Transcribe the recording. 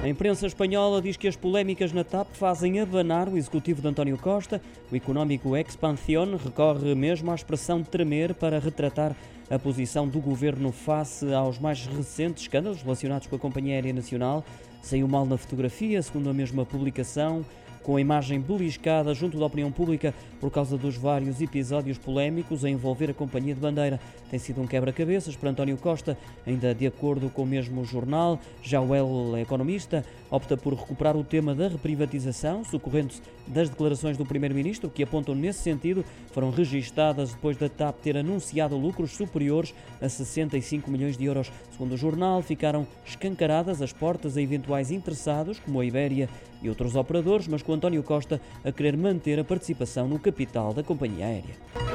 A imprensa espanhola diz que as polémicas na TAP fazem abanar o executivo de António Costa. O económico Expansión recorre mesmo à expressão tremer para retratar a posição do governo face aos mais recentes escândalos relacionados com a Companhia Aérea Nacional. Saiu mal na fotografia, segundo a mesma publicação com a imagem beliscada junto da opinião pública por causa dos vários episódios polémicos a envolver a Companhia de Bandeira. Tem sido um quebra-cabeças para António Costa, ainda de acordo com o mesmo jornal. Já o El Economista opta por recuperar o tema da reprivatização, socorrendo-se das declarações do Primeiro-Ministro, que apontam nesse sentido, foram registadas depois da TAP ter anunciado lucros superiores a 65 milhões de euros. Segundo o jornal, ficaram escancaradas as portas a eventuais interessados, como a Ibéria e outros operadores, mas com António Costa a querer manter a participação no capital da companhia aérea.